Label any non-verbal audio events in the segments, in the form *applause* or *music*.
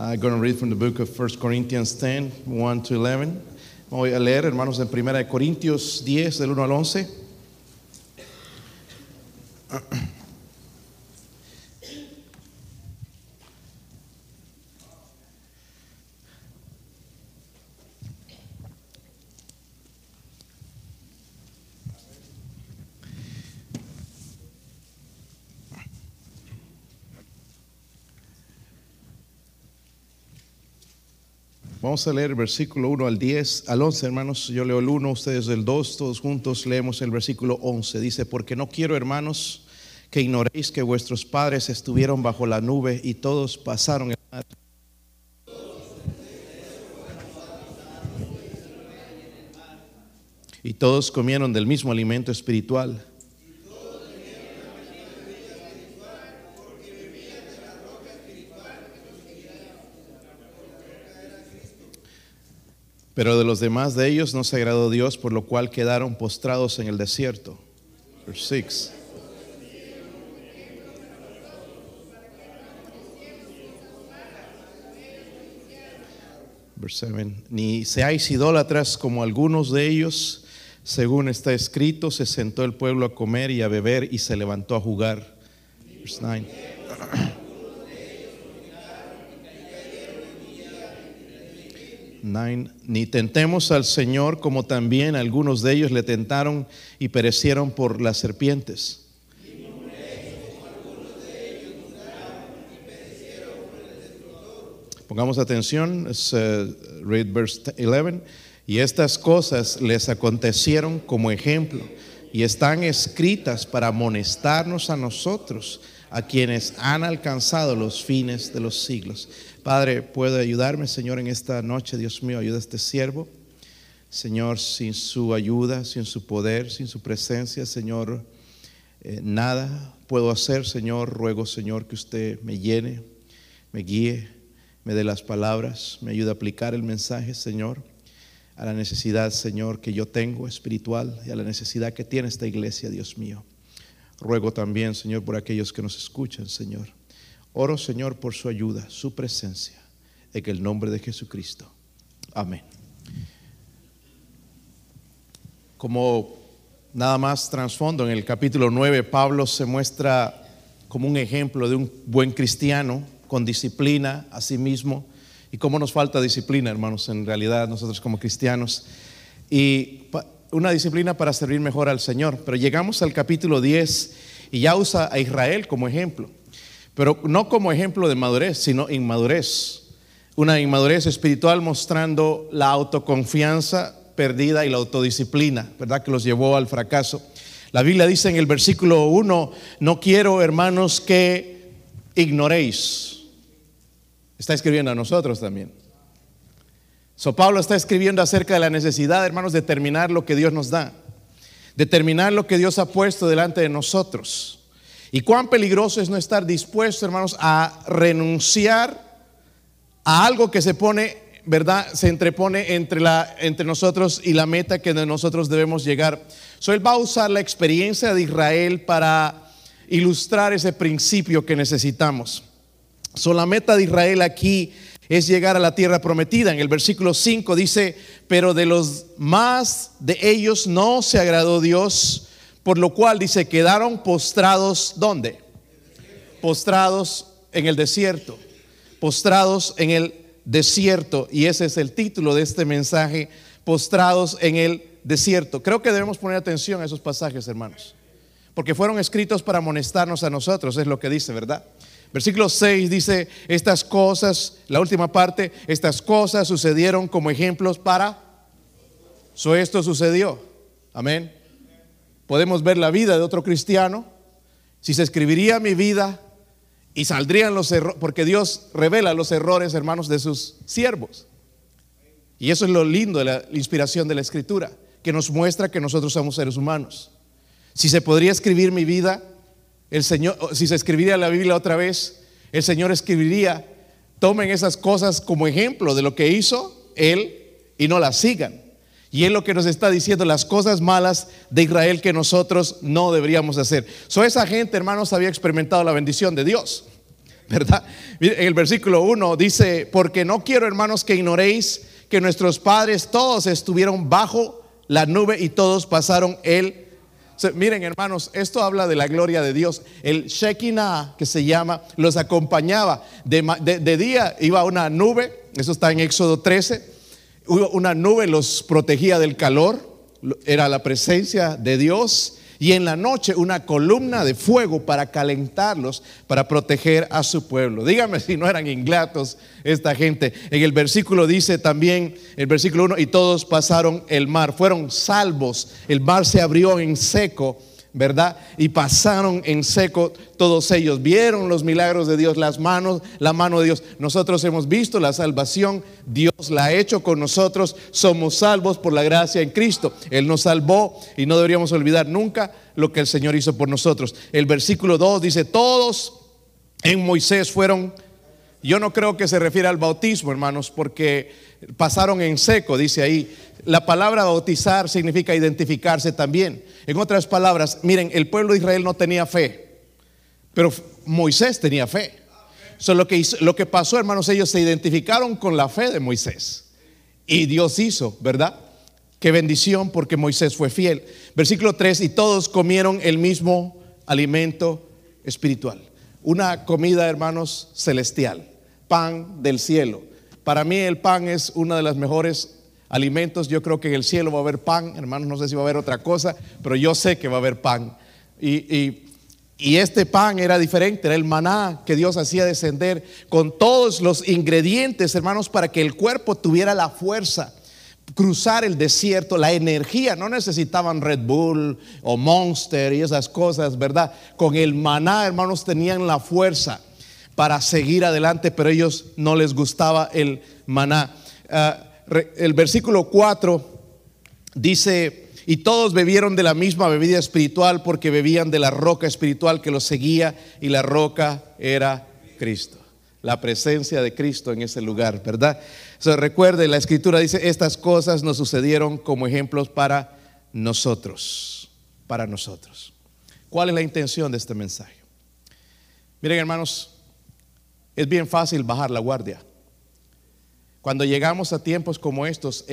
I'm going to read from the book of 1 Corinthians 10, 1 to 11. Voy a leer, hermanos, en 1 Corintios 10, del 1 al 11. Vamos a leer versículo 1 al 10, al 11, hermanos. Yo leo el 1, ustedes el 2, todos juntos leemos el versículo 11. Dice, porque no quiero, hermanos, que ignoréis que vuestros padres estuvieron bajo la nube y todos pasaron el mar. Y todos comieron del mismo alimento espiritual. Pero de los demás de ellos no se agradó Dios, por lo cual quedaron postrados en el desierto. Verse 6. Verse 7. Ni seáis idólatras como algunos de ellos, según está escrito, se sentó el pueblo a comer y a beber y se levantó a jugar. Verse 9. *clears throat* Ni tentemos al Señor como también algunos de ellos le tentaron y perecieron por las serpientes. Pongamos atención, es, uh, read verse 11. Y estas cosas les acontecieron como ejemplo y están escritas para amonestarnos a nosotros, a quienes han alcanzado los fines de los siglos. Padre, puede ayudarme, Señor, en esta noche, Dios mío, ayuda a este siervo. Señor, sin su ayuda, sin su poder, sin su presencia, Señor, eh, nada puedo hacer, Señor. Ruego, Señor, que usted me llene, me guíe, me dé las palabras, me ayude a aplicar el mensaje, Señor, a la necesidad, Señor, que yo tengo espiritual y a la necesidad que tiene esta iglesia, Dios mío. Ruego también, Señor, por aquellos que nos escuchan, Señor. Oro, Señor, por su ayuda, su presencia, en el nombre de Jesucristo. Amén. Como nada más trasfondo, en el capítulo 9, Pablo se muestra como un ejemplo de un buen cristiano con disciplina a sí mismo. Y cómo nos falta disciplina, hermanos, en realidad nosotros como cristianos. Y una disciplina para servir mejor al Señor. Pero llegamos al capítulo 10 y ya usa a Israel como ejemplo. Pero no como ejemplo de madurez, sino inmadurez. Una inmadurez espiritual mostrando la autoconfianza perdida y la autodisciplina, ¿verdad? Que los llevó al fracaso. La Biblia dice en el versículo 1, no quiero, hermanos, que ignoréis. Está escribiendo a nosotros también. So Pablo está escribiendo acerca de la necesidad, hermanos, de terminar lo que Dios nos da, determinar lo que Dios ha puesto delante de nosotros. Y cuán peligroso es no estar dispuesto, hermanos, a renunciar a algo que se pone, ¿verdad? Se entrepone entre, nosotros y la meta que nosotros debemos llegar. So él va a usar la experiencia de Israel para ilustrar ese principio que necesitamos. So la meta de Israel aquí es llegar a la tierra prometida. En el versículo 5 dice, pero de los más de ellos no se agradó Dios, por lo cual dice, quedaron postrados, ¿dónde? Postrados en el desierto, postrados en el desierto. Y ese es el título de este mensaje, postrados en el desierto. Creo que debemos poner atención a esos pasajes, hermanos, porque fueron escritos para amonestarnos a nosotros, es lo que dice, ¿verdad? Versículo 6 dice, estas cosas, la última parte, estas cosas sucedieron como ejemplos para... So esto sucedió. Amén. Podemos ver la vida de otro cristiano. Si se escribiría mi vida y saldrían los errores, porque Dios revela los errores, hermanos, de sus siervos. Y eso es lo lindo de la inspiración de la escritura, que nos muestra que nosotros somos seres humanos. Si se podría escribir mi vida, el Señor, si se escribiría la Biblia otra vez, el Señor escribiría, tomen esas cosas como ejemplo de lo que hizo Él y no las sigan. Y es lo que nos está diciendo, las cosas malas de Israel que nosotros no deberíamos hacer. So esa gente, hermanos, había experimentado la bendición de Dios. ¿verdad? En el versículo 1 dice, porque no quiero hermanos que ignoréis que nuestros padres todos estuvieron bajo la nube y todos pasaron el... miren hermanos, esto habla de la gloria de Dios. El Shekinah, que se llama, los acompañaba. De, día iba una nube, eso está en Éxodo 13. Una nube los protegía del calor, era la presencia de Dios y en la noche una columna de fuego para calentarlos, para proteger a su pueblo. Dígame si no eran ingratos esta gente. En el versículo dice también, el versículo 1, y todos pasaron el mar, fueron salvos, el mar se abrió en seco ¿verdad? Y pasaron en seco todos ellos. Vieron los milagros de Dios, las manos, la mano de Dios. Nosotros hemos visto la salvación, Dios la ha hecho con nosotros. Somos salvos por la gracia en Cristo. Él nos salvó y no deberíamos olvidar nunca lo que el Señor hizo por nosotros. El versículo 2 dice, todos en Moisés fueron yo no creo que se refiere al bautismo, hermanos, porque pasaron en seco, dice ahí. La palabra bautizar significa identificarse también. En otras palabras, miren, el pueblo de Israel no tenía fe, pero Moisés tenía fe. lo, que lo que pasó, hermanos, ellos se identificaron con la fe de Moisés. Y Dios hizo, ¿verdad? Qué bendición porque Moisés fue fiel. Versículo 3, y todos comieron el mismo alimento espiritual. Una comida, hermanos, celestial, pan del cielo. Para mí el pan es una de las mejores alimentos. Yo creo que en el cielo va a haber pan, hermanos, no sé si va a haber otra cosa, pero yo sé que va a haber pan. Y, este pan era diferente, era el maná que Dios hacía descender con todos los ingredientes, hermanos, para que el cuerpo tuviera la fuerza cruzar el desierto, la energía, no necesitaban Red Bull o Monster y esas cosas, ¿verdad? Con el maná, hermanos, tenían la fuerza para seguir adelante, pero ellos no les gustaba el maná. Ah, el versículo 4 dice, y todos bebieron de la misma bebida espiritual porque bebían de la roca espiritual que los seguía y la roca era Cristo. La presencia de Cristo en ese lugar, ¿verdad? So, recuerde, la escritura dice, estas cosas nos sucedieron como ejemplos para nosotros, para nosotros. ¿Cuál es la intención de este mensaje? Miren hermanos, es bien fácil bajar la guardia. Cuando llegamos a tiempos como estos,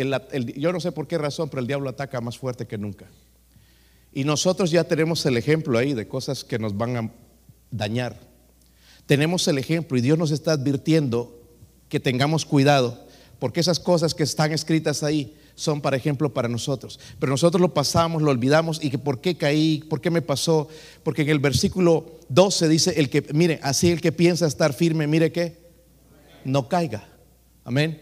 yo no sé por qué razón, pero el diablo ataca más fuerte que nunca. Y nosotros ya tenemos el ejemplo ahí de cosas que nos van a dañar. Tenemos el ejemplo y Dios nos está advirtiendo que tengamos cuidado, porque esas cosas que están escritas ahí son para ejemplo para nosotros. Pero nosotros lo pasamos, lo olvidamos y que por qué caí, por qué me pasó, porque en el versículo 12 dice el que mire, así el que piensa estar firme, mire que no caiga. Amén.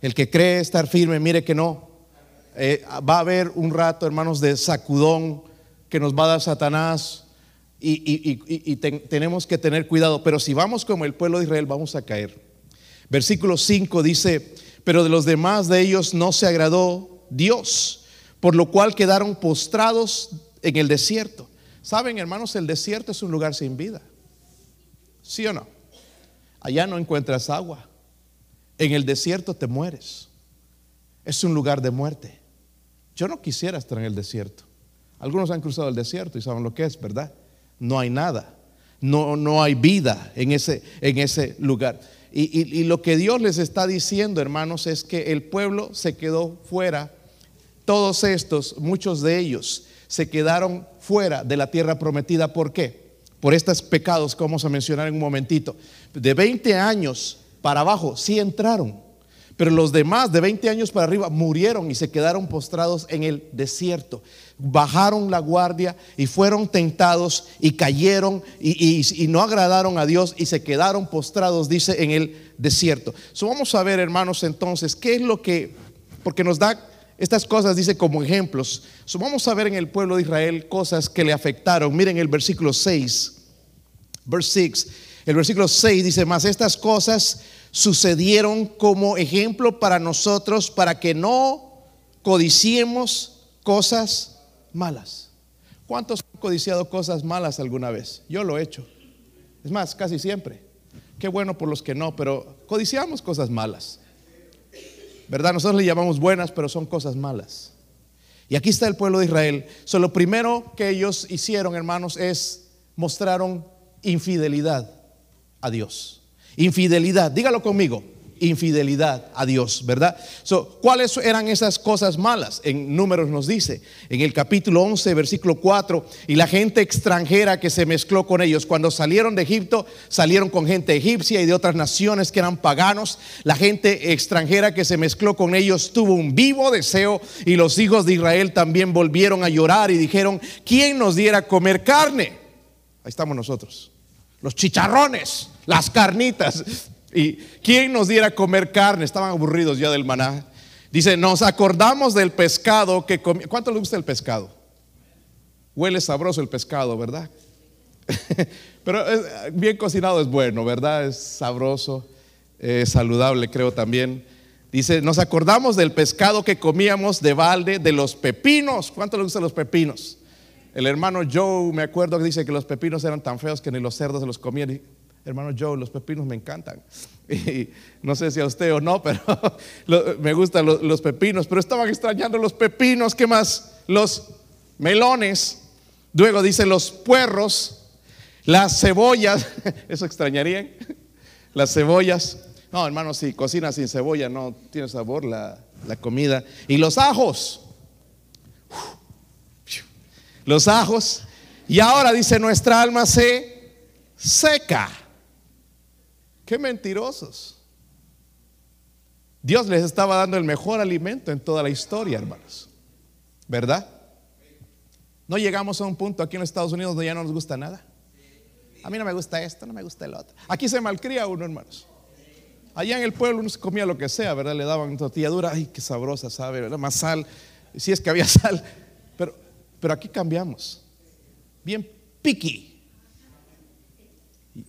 El que cree estar firme, mire que no. Eh, va a haber un rato, hermanos, de sacudón que nos va a dar Satanás y, tenemos que tener cuidado. Pero si vamos como el pueblo de Israel, vamos a caer. Versículo 5 dice, pero de los demás de ellos no se agradó Dios, por lo cual quedaron postrados en el desierto. Saben, hermanos, el desierto es un lugar sin vida. ¿Sí o no? Allá no encuentras agua. En el desierto te mueres. Es un lugar de muerte. Yo no quisiera estar en el desierto. Algunos han cruzado el desierto y saben lo que es, ¿verdad? No hay nada. No, no hay vida en ese, en ese lugar. Y, lo que Dios les está diciendo, hermanos, es que el pueblo se quedó fuera. Todos estos, muchos de ellos, se quedaron fuera de la tierra prometida. ¿Por qué? Por estos pecados que vamos a mencionar en un momentito. De 20 años para abajo sí entraron, pero los demás de 20 años para arriba murieron y se quedaron postrados en el desierto. Bajaron la guardia y fueron tentados y cayeron y, no agradaron a Dios y se quedaron postrados, dice, en el desierto. So, vamos a ver, hermanos, entonces, ¿qué es lo que, porque nos da estas cosas, dice como ejemplos. So, vamos a ver en el pueblo de Israel cosas que le afectaron. Miren el versículo 6, verse 6. El versículo 6 dice, más estas cosas sucedieron como ejemplo para nosotros, para que no codiciemos cosas malas. ¿Cuántos han codiciado cosas malas alguna vez? Yo lo he hecho. Es más, casi siempre. Qué bueno por los que no, pero codiciamos cosas malas. ¿Verdad? Nosotros le llamamos buenas, pero son cosas malas. Y aquí está el pueblo de Israel. Lo primero que ellos hicieron, hermanos, es mostraron infidelidad. a Dios. Infidelidad, dígalo conmigo, infidelidad a Dios, ¿verdad? ¿Cuáles eran esas cosas malas? En números nos dice, en el capítulo 11, versículo 4, y la gente extranjera que se mezcló con ellos, cuando salieron de Egipto, salieron con gente egipcia y de otras naciones que eran paganos, la gente extranjera que se mezcló con ellos tuvo un vivo deseo y los hijos de Israel también volvieron a llorar y dijeron, ¿quién nos diera comer carne? Ahí estamos nosotros, los chicharrones, las carnitas. ¿Y quién nos diera comer carne? Estaban aburridos ya del maná. Dice, nos acordamos del pescado que comí. ¿Cuánto le gusta el pescado? Huele sabroso el pescado, ¿verdad? *laughs* Pero bien cocinado es bueno, ¿verdad? Es sabroso, es saludable, creo también. Dice, nos acordamos del pescado que comíamos de balde, de los pepinos. ¿Cuánto le gustan los pepinos? El hermano Joe, me acuerdo que dice que los pepinos eran tan feos que ni los cerdos se los comían hermano Joe, los pepinos me encantan. *laughs* No sé si a usted o no, pero *laughs* me gustan los, pepinos. Pero estaban extrañando los pepinos, ¿qué más? Los melones. Luego dice los puerros, las cebollas. *laughs* ¿Eso extrañarían? Las cebollas. No, hermano, si cocina sin cebolla no tiene sabor la, la comida. Y los ajos. Los ajos. Y ahora dice, nuestra alma se seca. Qué mentirosos. Dios les estaba dando el mejor alimento en toda la historia, hermanos. ¿Verdad? No llegamos a un punto aquí en los Estados Unidos donde ya no nos gusta nada. A mí no me gusta esto, no me gusta el otro. Aquí se malcría uno, hermanos. Allá en el pueblo uno se comía lo que sea, ¿verdad? Le daban tortilla dura, ay, qué sabrosa, ¿sabe? ¿verdad? Más sal, si es que había *laughs* sal. Pero, pero aquí cambiamos. Bien picky.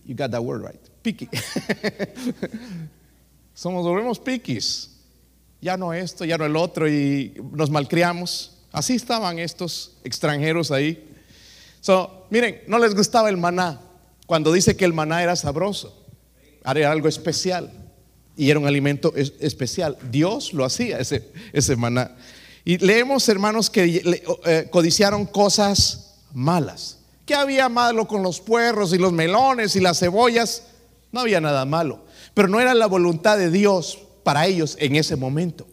You got that word right. *laughs* Somos, volvemos piquis. Ya no esto, ya no el otro y nos malcriamos. Así estaban estos extranjeros ahí. So, miren, no les gustaba el maná. Cuando dice que el maná era sabroso, era algo especial y era un alimento especial. Dios lo hacía, ese, ese maná. Y leemos, hermanos, que eh, codiciaron cosas malas. ¿Qué había malo con los puerros y los melones y las cebollas? No había nada malo, pero no era la voluntad de Dios para ellos en ese momento.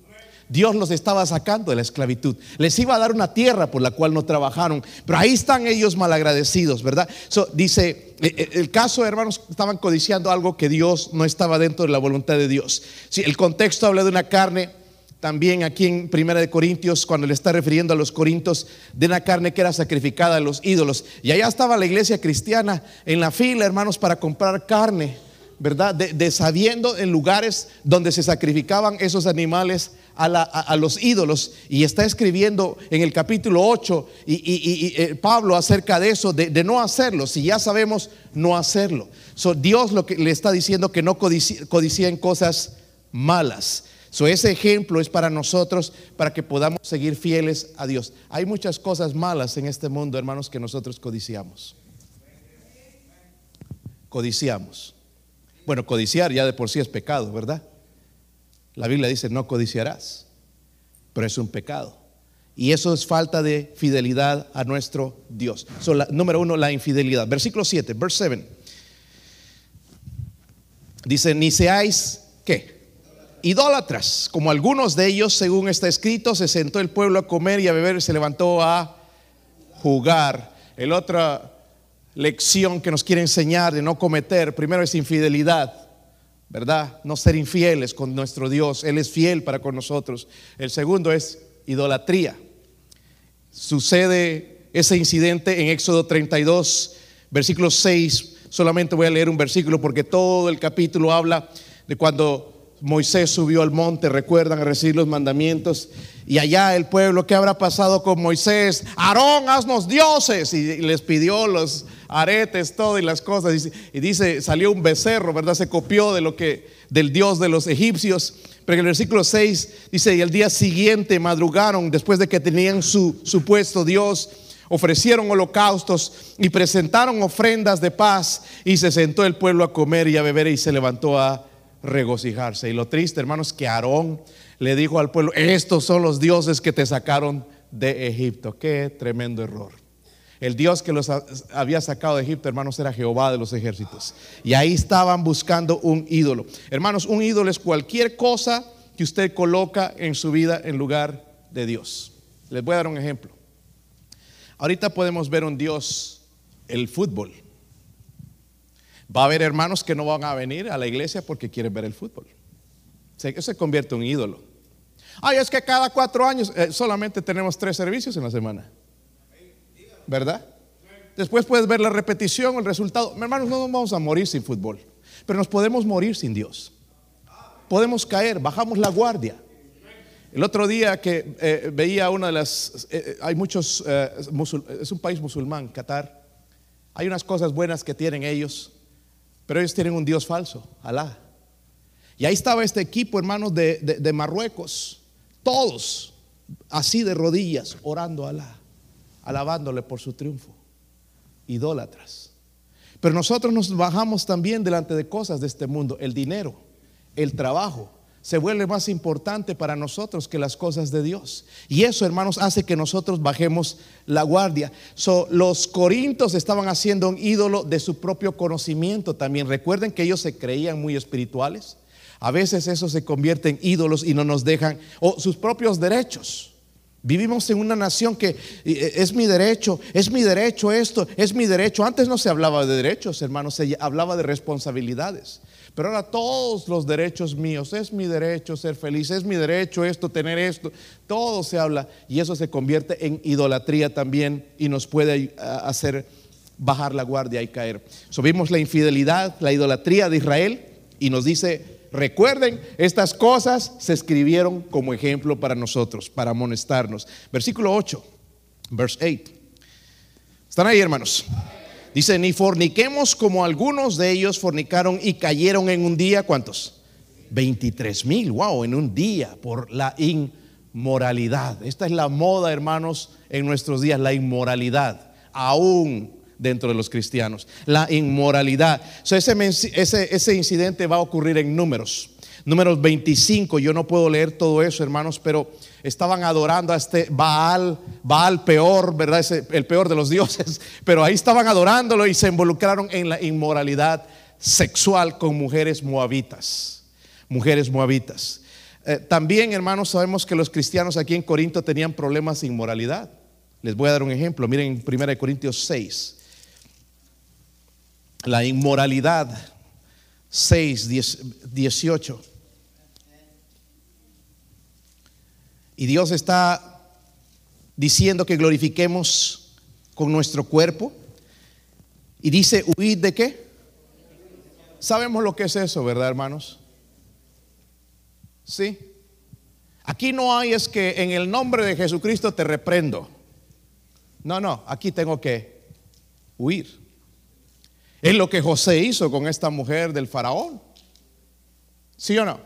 Dios los estaba sacando de la esclavitud. Les iba a dar una tierra por la cual no trabajaron. Pero ahí están ellos malagradecidos, ¿verdad? dice, eh, eh, el caso, hermanos, estaban codiciando algo que Dios no estaba dentro de la voluntad de Dios. Si el contexto habla de una carne, también aquí en Primera de Corintios, cuando le está refiriendo a los corintios, de una carne que era sacrificada a los ídolos. Y allá estaba la iglesia cristiana en la fila, hermanos, para comprar carne. ¿Verdad? De, sabiendo en lugares donde se sacrificaban esos animales a, los ídolos. Y está escribiendo en el capítulo 8 y, eh, Pablo acerca de eso, de, no hacerlo. Si ya sabemos, no hacerlo. So, Dios lo que le está diciendo que no codicien cosas malas. So, ese ejemplo es para nosotros, para que podamos seguir fieles a Dios. Hay muchas cosas malas en este mundo, hermanos, que nosotros codiciamos. Codiciamos. Bueno, codiciar ya de por sí es pecado, ¿verdad? La Biblia dice, no codiciarás, pero es un pecado. Y eso es falta de fidelidad a nuestro Dios. número uno, la infidelidad. Versículo 7, verse 7. Dice, ni seáis, ¿qué? Idólatras, como algunos de ellos, según está escrito, se sentó el pueblo a comer y a beber y se levantó a jugar. El otro lección que nos quiere enseñar de no cometer, primero es infidelidad, ¿verdad? No ser infieles con nuestro Dios, Él es fiel para con nosotros. El segundo es idolatría. Sucede ese incidente en Éxodo 32, versículo 6. Solamente voy a leer un versículo porque todo el capítulo habla de cuando Moisés subió al monte, recuerdan, a recibir los mandamientos. Y allá el pueblo, ¿qué habrá pasado con Moisés? Aarón, haznos dioses. Y les pidió los aretes, todo y las cosas. Y dice, salió un becerro, ¿verdad? Se copió de lo que, del Dios de los egipcios. Pero en el versículo 6 dice, y el día siguiente madrugaron, después de que tenían su supuesto Dios, ofrecieron holocaustos y presentaron ofrendas de paz. Y se sentó el pueblo a comer y a beber y se levantó a regocijarse. Y lo triste, hermanos, que Aarón le dijo al pueblo, estos son los dioses que te sacaron de Egipto. Qué tremendo error. El Dios que los había sacado de Egipto, hermanos, era Jehová de los ejércitos. Y ahí estaban buscando un ídolo. Hermanos, un ídolo es cualquier cosa que usted coloca en su vida en lugar de Dios. Les voy a dar un ejemplo. Ahorita podemos ver un Dios, el fútbol. Va a haber hermanos que no van a venir a la iglesia porque quieren ver el fútbol. Se, se convierte en un ídolo. Ay, es que cada cuatro años eh, solamente tenemos tres servicios en la semana. ¿Verdad? Después puedes ver la repetición, el resultado. Hermanos, no nos vamos a morir sin fútbol, pero nos podemos morir sin Dios. Podemos caer, bajamos la guardia. El otro día que eh, veía una de las, eh, hay muchos, es un país musulmán, Qatar. Hay unas cosas buenas que tienen ellos, pero ellos tienen un Dios falso, Alá. Y ahí estaba este equipo, hermanos, de Marruecos todos así de rodillas, orando a Alá, alabándole por su triunfo. Idólatras. Pero nosotros nos bajamos también delante de cosas de este mundo. El dinero, el trabajo, se vuelve más importante para nosotros que las cosas de Dios. Y eso, hermanos, hace que nosotros bajemos la guardia. los corintos estaban haciendo un ídolo de su propio conocimiento también. Recuerden que ellos se creían muy espirituales. A veces eso se convierte en ídolos y no nos dejan, o sus propios derechos. Vivimos en una nación que eh, es mi derecho, es mi derecho esto, es mi derecho. Antes no se hablaba de derechos, hermanos, se hablaba de responsabilidades. Pero ahora todos los derechos míos, es mi derecho ser feliz, es mi derecho esto, tener esto, todo se habla y eso se convierte en idolatría también y nos puede hacer bajar la guardia y caer. Subimos la infidelidad, la idolatría de Israel y nos dice Recuerden, estas cosas se escribieron como ejemplo para nosotros, para amonestarnos. Versículo 8, verse 8. ¿Están ahí, hermanos? Dice, ni forniquemos como algunos de ellos fornicaron y cayeron en un día, ¿cuántos? 23 mil, wow, en un día por la inmoralidad. Esta es la moda, hermanos, en nuestros días, la inmoralidad. Aún dentro de los cristianos, la inmoralidad. ese, ese, incidente va a ocurrir en números. Números 25, yo no puedo leer todo eso, hermanos, pero estaban adorando a este Baal, Baal peor, ¿verdad? Ese, el peor de los dioses, *laughs* pero ahí estaban adorándolo y se involucraron en la inmoralidad sexual con mujeres moabitas, mujeres moabitas. Eh, también, hermanos, sabemos que los cristianos aquí en Corinto tenían problemas de inmoralidad. Les voy a dar un ejemplo. Miren en 1 Corintios 6 la inmoralidad 6, 18. Y Dios está diciendo que glorifiquemos con nuestro cuerpo. Y dice, huid de qué? Sabemos lo que es eso, ¿verdad, hermanos? Sí. Aquí no hay es que en el nombre de Jesucristo te reprendo. No, no, aquí tengo que huir. Es lo que José hizo con esta mujer del faraón. ¿Sí o no?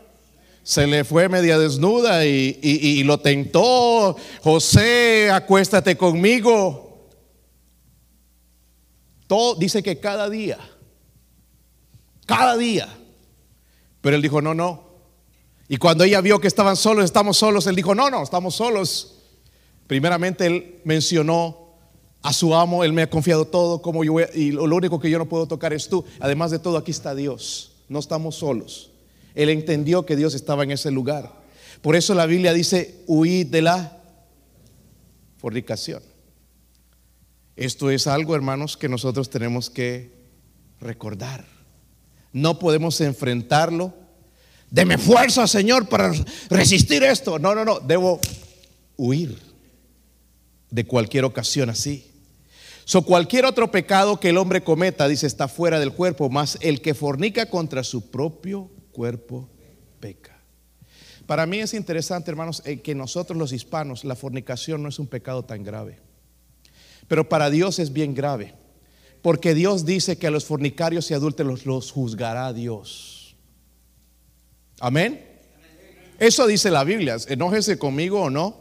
Se le fue media desnuda y, lo tentó. José, acuéstate conmigo. Todo dice que cada día, cada día. Pero él dijo, no, no. Y cuando ella vio que estaban solos, estamos solos, él dijo, no, no, estamos solos. Primeramente él mencionó a su amo, Él me ha confiado todo, como yo y lo único que yo no puedo tocar es tú. Además de todo, aquí está Dios, no estamos solos. Él entendió que Dios estaba en ese lugar. Por eso la Biblia dice, huid de la fornicación. Esto es algo, hermanos, que nosotros tenemos que recordar. No podemos enfrentarlo. Deme fuerza, Señor, para resistir esto. No, no, no, debo huir de cualquier ocasión así. So, cualquier otro pecado que el hombre cometa, dice, está fuera del cuerpo, más el que fornica contra su propio cuerpo peca. Para mí es interesante, hermanos, eh, que nosotros los hispanos, la fornicación no es un pecado tan grave. Pero para Dios es bien grave. Porque Dios dice que a los fornicarios y adúlteros los juzgará Dios. Amén. Eso dice la Biblia. Enójese conmigo o no.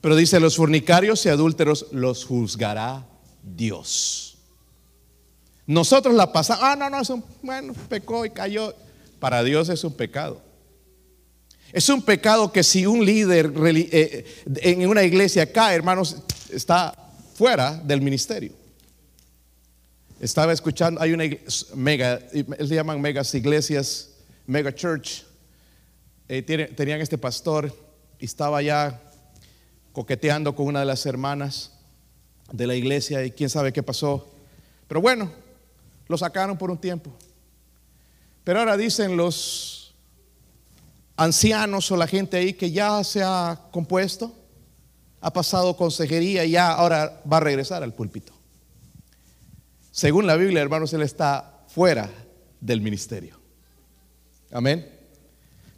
Pero dice, los fornicarios y adúlteros los juzgará Dios. Nosotros la pasamos, ah, no, no, es un, bueno, pecó y cayó. Para Dios es un pecado. Es un pecado que si un líder eh, en una iglesia cae, hermanos, está fuera del ministerio. Estaba escuchando, hay una mega, se llaman megas iglesias, mega church. Eh, tenían este pastor y estaba ya coqueteando con una de las hermanas de la iglesia y quién sabe qué pasó. Pero bueno, lo sacaron por un tiempo. Pero ahora dicen los ancianos o la gente ahí que ya se ha compuesto, ha pasado consejería y ya ahora va a regresar al púlpito. Según la Biblia, hermanos, él está fuera del ministerio. Amén.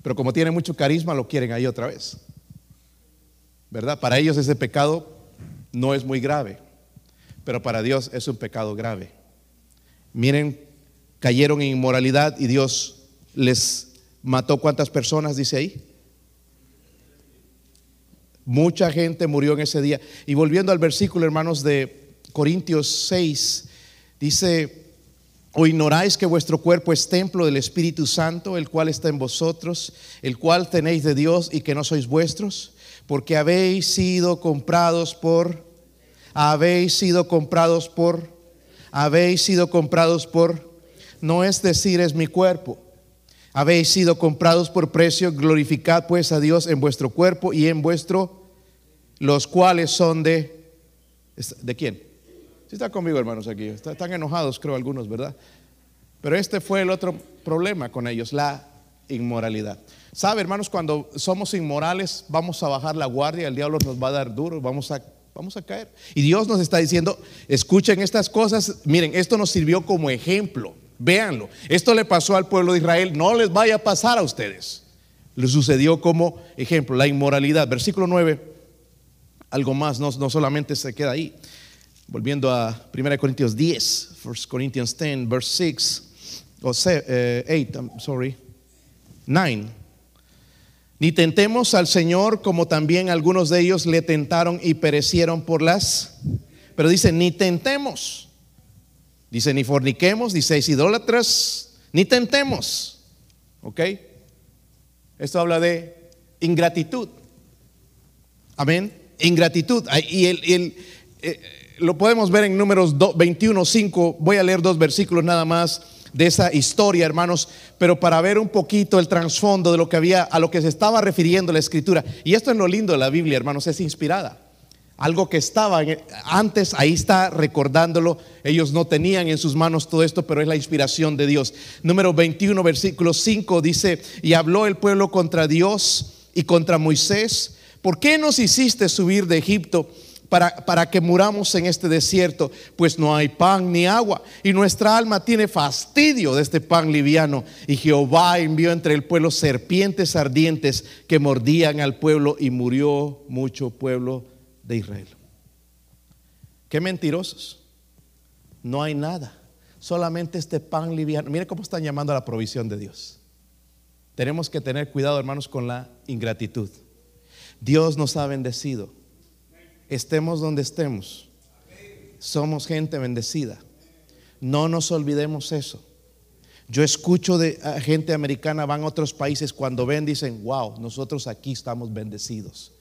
Pero como tiene mucho carisma, lo quieren ahí otra vez. ¿Verdad? Para ellos ese pecado no es muy grave, pero para Dios es un pecado grave. Miren, cayeron en inmoralidad y Dios les mató cuántas personas, dice ahí. Mucha gente murió en ese día. Y volviendo al versículo, hermanos, de Corintios 6, Dice, o ignoráis que vuestro cuerpo es templo del Espíritu Santo, el cual está en vosotros, el cual tenéis de Dios y que no sois vuestros, porque habéis sido comprados por, habéis sido comprados por, habéis sido comprados por, no es decir, es mi cuerpo. Habéis sido comprados por precio, glorificad pues a Dios en vuestro cuerpo y en vuestro, los cuales son de, ¿de quién? está conmigo, hermanos, aquí. Están enojados, creo, algunos, ¿verdad? Pero este fue el otro problema con ellos, la inmoralidad. ¿Sabe, hermanos? Cuando somos inmorales, vamos a bajar la guardia, el diablo nos va a dar duro, vamos a, vamos a caer. Y Dios nos está diciendo, escuchen estas cosas, miren, esto nos sirvió como ejemplo, véanlo. Esto le pasó al pueblo de Israel, no les vaya a pasar a ustedes. Le sucedió como ejemplo, la inmoralidad. Versículo 9, algo más, no, no solamente se queda ahí. Volviendo a 1 Corintios 10, 1 Corinthians 10, verse 6, o 8, eh, I'm sorry, 9. Ni tentemos al Señor como también algunos de ellos le tentaron y perecieron por las. Pero dice, ni tentemos. Dice, ni forniquemos, dice, idólatras, ni tentemos. ¿Ok? Esto habla de ingratitud. Amén. Ingratitud. Y el, el eh, lo podemos ver en números 21, 5. Voy a leer dos versículos nada más de esa historia, hermanos, pero para ver un poquito el trasfondo de lo que había, a lo que se estaba refiriendo la escritura. Y esto es lo lindo de la Biblia, hermanos, es inspirada. Algo que estaba antes, ahí está recordándolo. Ellos no tenían en sus manos todo esto, pero es la inspiración de Dios. Número 21, versículo 5 dice, y habló el pueblo contra Dios y contra Moisés. ¿Por qué nos hiciste subir de Egipto? para, que muramos en este desierto, pues no hay pan ni agua. Y nuestra alma tiene fastidio de este pan liviano. Y Jehová envió entre el pueblo serpientes ardientes que mordían al pueblo y murió mucho pueblo de Israel. Qué mentirosos. No hay nada. Solamente este pan liviano. Mire cómo están llamando a la provisión de Dios. Tenemos que tener cuidado, hermanos, con la ingratitud. Dios nos ha bendecido estemos donde estemos, somos gente bendecida. No nos olvidemos eso. Yo escucho de gente americana, van a otros países, cuando ven dicen, wow, nosotros aquí estamos bendecidos.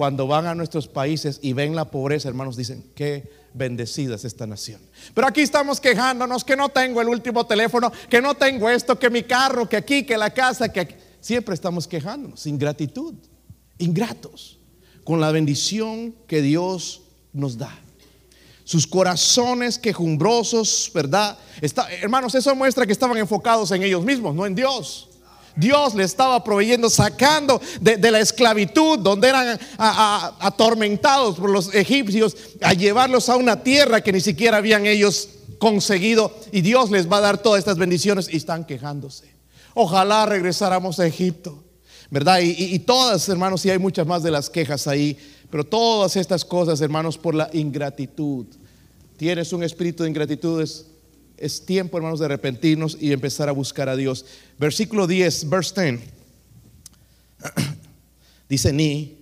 Cuando van a nuestros países y ven la pobreza, hermanos, dicen, qué bendecida es esta nación. Pero aquí estamos quejándonos que no tengo el último teléfono, que no tengo esto, que mi carro, que aquí, que la casa, que Siempre estamos quejándonos, ingratitud, ingratos con la bendición que Dios nos da. Sus corazones quejumbrosos, ¿verdad? Hermanos, eso muestra que estaban enfocados en ellos mismos, no en Dios. Dios le estaba proveyendo, sacando de, la esclavitud, donde eran atormentados por los egipcios, a llevarlos a una tierra que ni siquiera habían ellos conseguido. Y Dios les va a dar todas estas bendiciones y están quejándose. Ojalá regresáramos a Egipto. ¿verdad? Y, todas, hermanos, y hay muchas más de las quejas ahí, pero todas estas cosas, hermanos, por la ingratitud. Tienes un espíritu de ingratitud, es, es tiempo, hermanos, de arrepentirnos y empezar a buscar a Dios. Versículo 10, verse 10. *clears throat* Dice, ni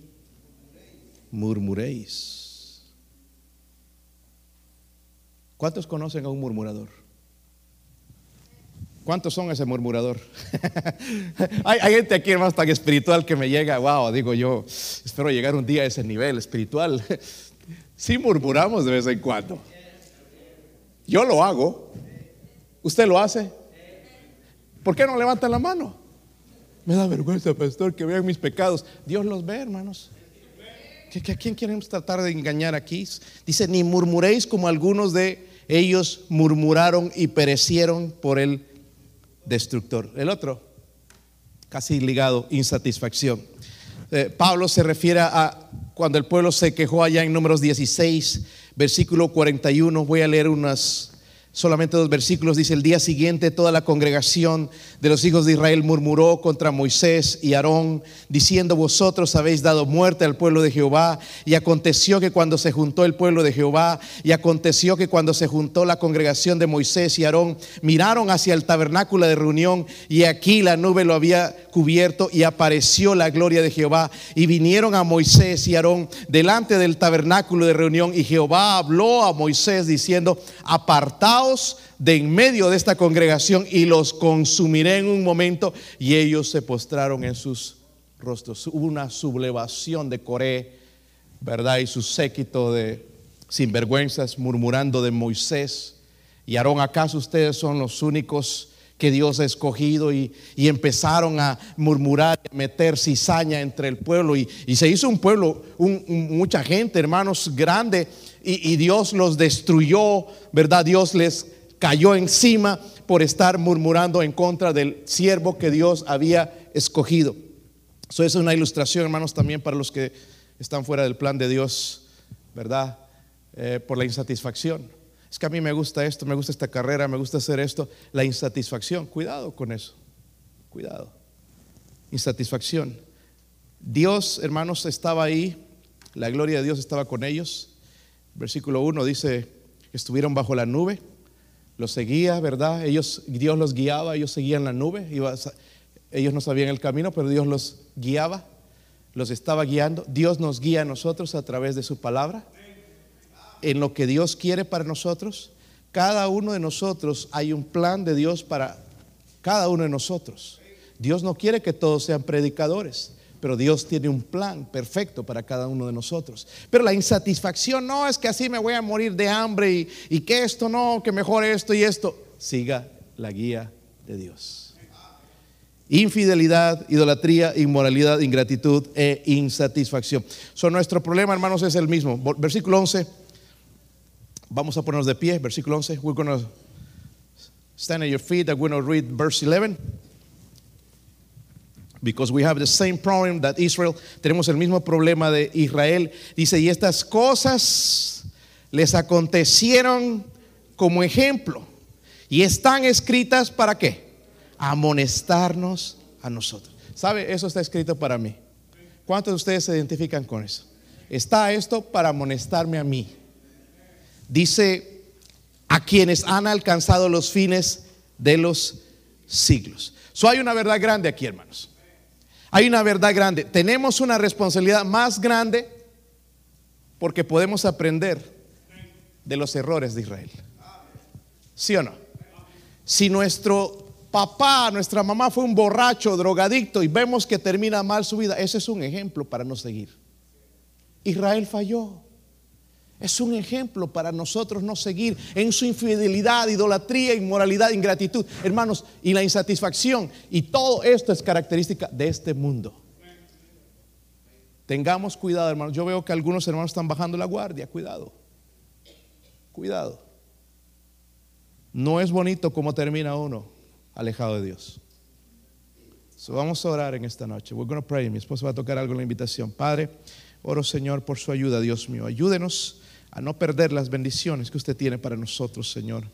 murmuréis. ¿Cuántos conocen a un murmurador? ¿Cuántos son ese murmurador? *laughs* hay, gente aquí más tan espiritual que me llega, wow, digo yo, espero llegar un día a ese nivel espiritual. *laughs* sí murmuramos de vez en cuando. Yo lo hago. ¿Usted lo hace? ¿Por qué no levanta la mano? Me da vergüenza, pastor, que vean mis pecados. Dios los ve, hermanos. ¿A quién queremos tratar de engañar aquí? Dice, ni murmuréis como algunos de ellos murmuraron y perecieron por el destructor. El otro, casi ligado, insatisfacción. Eh, Pablo se refiere a cuando el pueblo se quejó allá en números 16, versículo 41. Voy a leer unas solamente dos versículos, dice, el día siguiente toda la congregación de los hijos de Israel murmuró contra Moisés y Aarón, diciendo, vosotros habéis dado muerte al pueblo de Jehová. Y aconteció que cuando se juntó el pueblo de Jehová, y aconteció que cuando se juntó la congregación de Moisés y Aarón, miraron hacia el tabernáculo de reunión, y aquí la nube lo había cubierto, y apareció la gloria de Jehová. Y vinieron a Moisés y Aarón delante del tabernáculo de reunión, y Jehová habló a Moisés diciendo, apartaos de en medio de esta congregación y los consumiré en un momento. Y ellos se postraron en sus rostros. Hubo una sublevación de Coré, ¿verdad? Y su séquito de sinvergüenzas murmurando de Moisés. Y Aarón, ¿acaso ustedes son los únicos que Dios ha escogido? Y, empezaron a murmurar, a meter cizaña entre el pueblo. Y, se hizo un pueblo, mucha gente, hermanos, grande y, Dios los destruyó, ¿verdad? Dios les cayó encima por estar murmurando en contra del siervo que Dios había escogido. Eso es una ilustración, hermanos, también para los que están fuera del plan de Dios, ¿verdad? Eh, por la insatisfacción. Es que a mí me gusta esto, me gusta esta carrera, me gusta hacer esto. La insatisfacción, cuidado con eso, cuidado. Insatisfacción. Dios, hermanos, estaba ahí, la gloria de Dios estaba con ellos. Versículo 1 dice, estuvieron bajo la nube, los seguía, ¿verdad? Ellos, Dios los guiaba, ellos seguían la nube, ellos no sabían el camino, pero Dios los guiaba, los estaba guiando. Dios nos guía a nosotros a través de su palabra, en lo que Dios quiere para nosotros. Cada uno de nosotros hay un plan de Dios para cada uno de nosotros. Dios no quiere que todos sean predicadores. Pero Dios tiene un plan perfecto para cada uno de nosotros. Pero la insatisfacción no es que así me voy a morir de hambre y, que esto no, que mejor esto y esto. Siga la guía de Dios. Infidelidad, idolatría, inmoralidad, ingratitud e insatisfacción. So, nuestro problema, hermanos, es el mismo. Versículo 11. Vamos a ponernos de pie. Versículo 11. We're going to stand at your feet. I'm going to read verse 11 because we have the same problem that Israel. Tenemos el mismo problema de Israel. Dice, y estas cosas les acontecieron como ejemplo y están escritas para qué? Amonestarnos a nosotros. ¿Sabe? Eso está escrito para mí. ¿Cuántos de ustedes se identifican con eso? Está esto para amonestarme a mí. Dice, a quienes han alcanzado los fines de los siglos. So hay una verdad grande aquí, hermanos. Hay una verdad grande. Tenemos una responsabilidad más grande porque podemos aprender de los errores de Israel. ¿Sí o no? Si nuestro papá, nuestra mamá fue un borracho, drogadicto y vemos que termina mal su vida, ese es un ejemplo para no seguir. Israel falló. Es un ejemplo para nosotros no seguir en su infidelidad, idolatría, inmoralidad, ingratitud, hermanos, y la insatisfacción. Y todo esto es característica de este mundo. Tengamos cuidado, hermanos. Yo veo que algunos hermanos están bajando la guardia. Cuidado. Cuidado. No es bonito como termina uno alejado de Dios. vamos a orar en esta noche. We're going to pray. Mi esposa va a tocar algo en la invitación. Padre, oro Señor por su ayuda, Dios mío. Ayúdenos a no perder las bendiciones que usted tiene para nosotros, Señor.